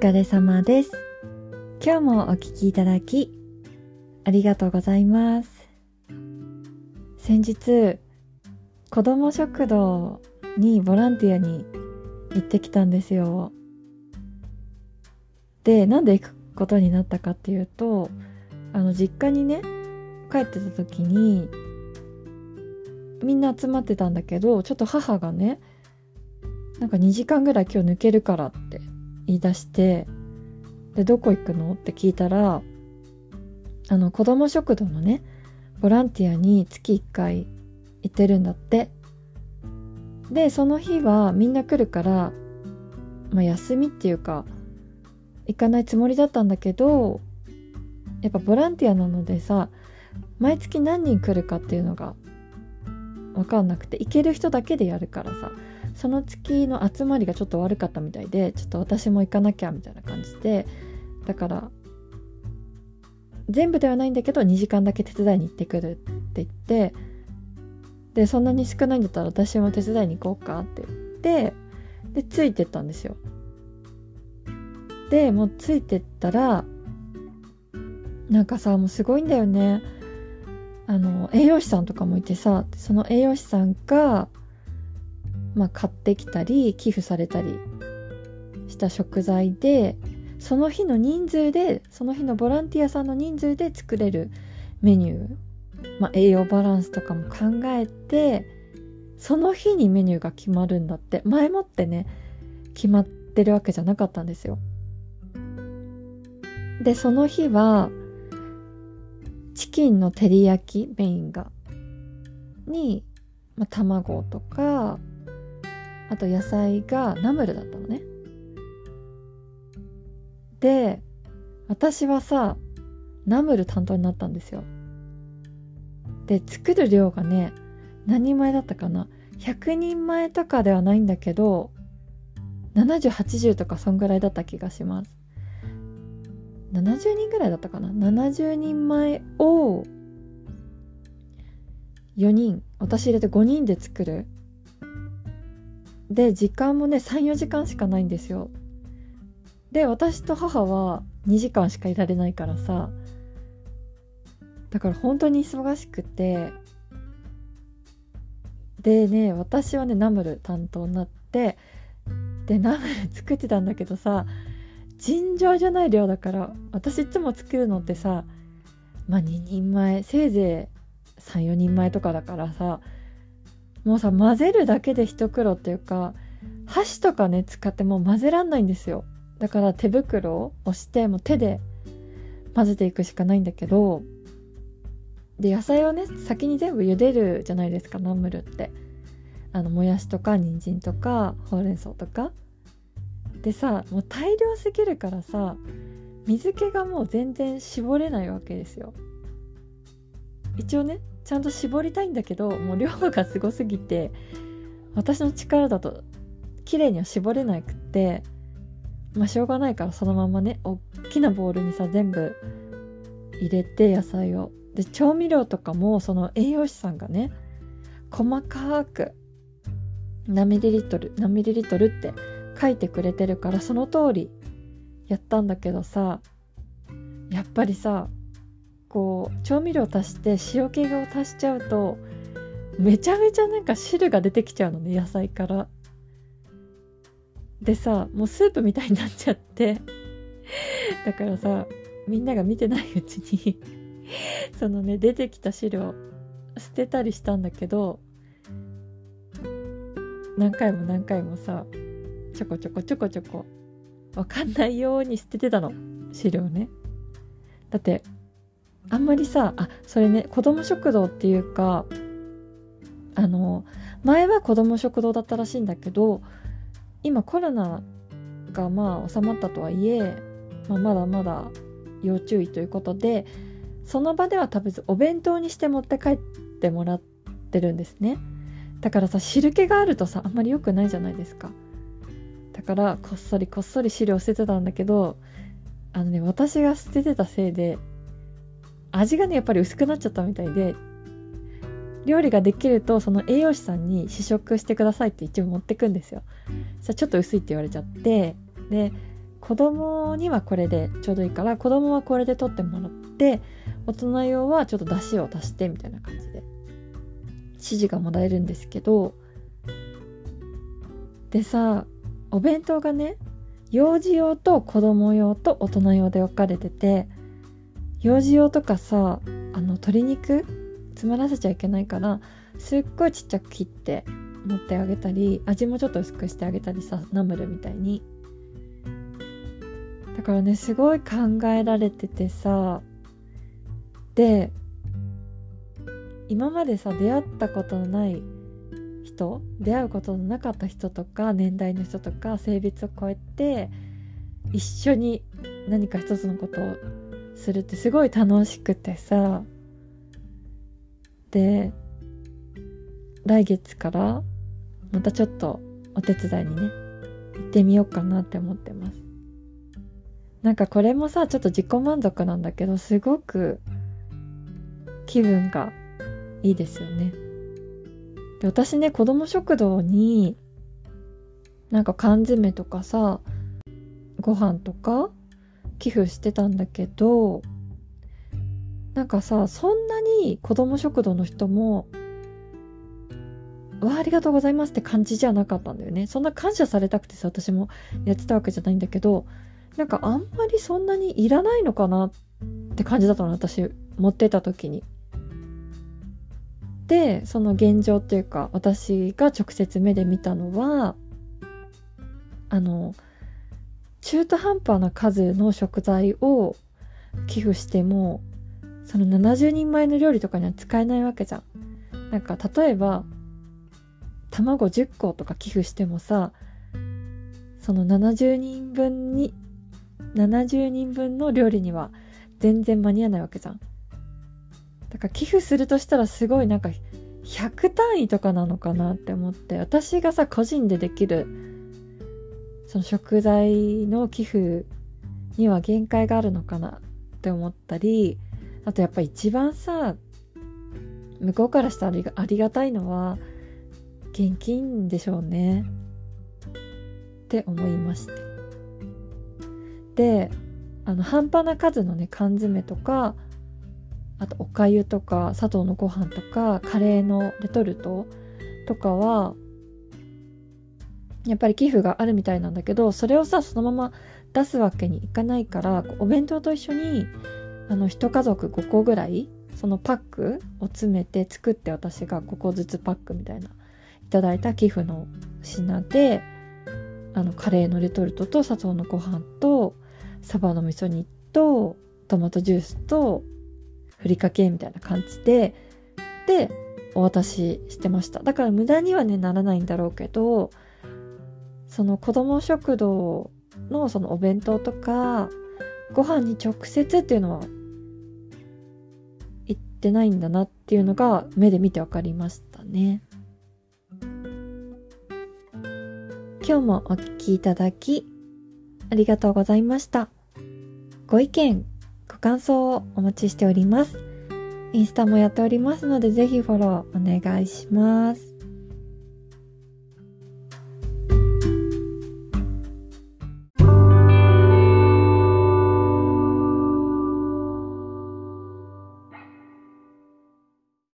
疲れ様です。今日もお聞きいただき、ありがとうございます。先日、子供食堂にボランティアに行ってきたんですよ。で、なんで行くことになったかっていうと、あの、実家にね、帰ってた時に、みんな集まってたんだけど、ちょっと母がね、なんか2時間ぐらい今日抜けるからって言い出して、で、どこ行くの？って聞いたら、あの、子供食堂のね、ボランティアに月1回行ってるんだって。で、その日はみんな来るから、まあ休みっていうか、行かないつもりだったんだけど、やっぱボランティアなのでさ、毎月何人来るかっていうのがわかんなくて、行ける人だけでやるからさ、その月の集まりがちょっと悪かったみたいでちょっと私も行かなきゃみたいな感じでだから全部ではないんだけど2時間だけ手伝いに行ってくるって言ってでそんなに少ないんだったら私も手伝いに行こうかって言ってでついてったんですよ。でもうついてったらなんかさもうすごいんだよね。あの栄養士さんとかもいてさその栄養士さんがまあ、買ってきたり寄付されたりした食材でその日の人数でその日のボランティアさんの人数で作れるメニュー、まあ、栄養バランスとかも考えてその日にメニューが決まるんだって。前もってね決まってるわけじゃなかったんですよ。でその日はチキンの照り焼きメインがに、まあ、卵とかあと野菜がナムルだったのね。で、私はさ、ナムル担当になったんですよ。で、作る量がね、何人前だったかな ?100 人前とかではないんだけど、70、80とかそんぐらいだった気がします。70人ぐらいだったかな ?70 人前を4人、私入れて5人で作るで時間もね34時間しかないんですよ。で私と母は2時間しかいられないからさ。だから本当に忙しくて。でね私はねナムル担当になって。でナムル作ってたんだけどさ尋常じゃない量だから私いつも作るのってさまあ2人前せいぜい34人前とかだからさもうさ混ぜるだけで一苦労っていうか箸とかね使ってもう混ぜらんないんですよ。だから手袋をしてもう手で混ぜていくしかないんだけどで野菜をね先に全部茹でるじゃないですかナムルって。あのもやしとか人参とかほうれん草とか。でさもう大量すぎるからさ水気がもう全然絞れないわけですよ。一応ねちゃんと絞りたいんだけどもう量がすごすぎて私の力だと綺麗には絞れなくってまあしょうがないからそのままね大きなボウルにさ全部入れて野菜を。で調味料とかもその栄養士さんがね細かく何ミリリットル何ミリリットルって書いてくれてるからその通りやったんだけどさやっぱりさこう調味料足して塩気を足しちゃうとめちゃめちゃなんか汁が出てきちゃうのね野菜から。でさもうスープみたいになっちゃって。だからさみんなが見てないうちに そのね出てきた汁を捨てたりしたんだけど何回も何回もさちょこちょこちょこちょこわかんないように捨ててたの。汁をね。だってあんまりさあそれね子供食堂っていうかあの前は子供食堂だったらしいんだけど今コロナがまあ収まったとはいえ、まあ、まだまだ要注意ということでその場では食べずお弁当にして持って帰ってもらってるんですね。だからさ汁気があるとさあんまり良くないじゃないですか。だからこっそりこっそり汁を捨ててたんだけどあのね私が捨ててたせいで味がねやっぱり薄くなっちゃったみたいで料理ができるとその栄養士さんに試食してくださいって一応持ってくんですよ。さちょっと薄いって言われちゃってで子供にはこれでちょうどいいから子供はこれで取ってもらって大人用はちょっと出汁を足してみたいな感じで指示がもらえるんですけどでさお弁当がね幼児用と子供用と大人用で分かれてて幼児用とかさあの鶏肉詰まらせちゃいけないからすっごいちっちゃく切って持ってあげたり味もちょっと薄くしてあげたりさナムルみたいに。だからねすごい考えられててさで今までさ出会ったことのない人出会うことのなかった人とか年代の人とか性別を超えて一緒に何か一つのことをするってすごい楽しくてさ。で来月からまたちょっとお手伝いにね行ってみようかなって思ってます。なんかこれもさちょっと自己満足なんだけどすごく気分がいいですよね。で私ね子供食堂になんか缶詰とかさご飯とか寄付してたんだけどなんかさそんなに子供食堂の人もわありがとうございますって感じじゃなかったんだよねそんな感謝されたくてさ私もやってたわけじゃないんだけどなんかあんまりそんなにいらないのかなって感じだったの私持ってた時に。でその現状っていうか私が直接目で見たのはあの中途半端な数の食材を寄付してもその70人前の料理とかには使えないわけじゃん。なんか例えば卵10個とか寄付してもさその70人分に70人分の料理には全然間に合わないわけじゃん。だから寄付するとしたらすごいなんか100単位とかなのかなって思って私がさ個人でできるその食材の寄付には限界があるのかなって思ったりあとやっぱ一番さ向こうからしたらありがたいのは現金でしょうね。って思いまして。であの半端な数のね缶詰とかあとおかゆとか砂糖のご飯とかカレーのレトルトとかはやっぱり寄付があるみたいなんだけどそれをさそのまま出すわけにいかないからお弁当と一緒にあの1家族5個ぐらいそのパックを詰めて作って私が5個ずつパックみたいないただいた寄付の品であのカレーのレトルトと砂糖のご飯とサバの味噌煮とトマトジュースとふりかけみたいな感じで、で、お渡ししてました。だから無駄にはね、ならないんだろうけど、その子供食堂のそのお弁当とか、ご飯に直接っていうのは言ってないんだなっていうのが目で見て分かりましたね。今日もお聴きいただきありがとうございました。ご意見、ご感想をお待ちしております。インスタもやっておりますので、ぜひフォローお願いします。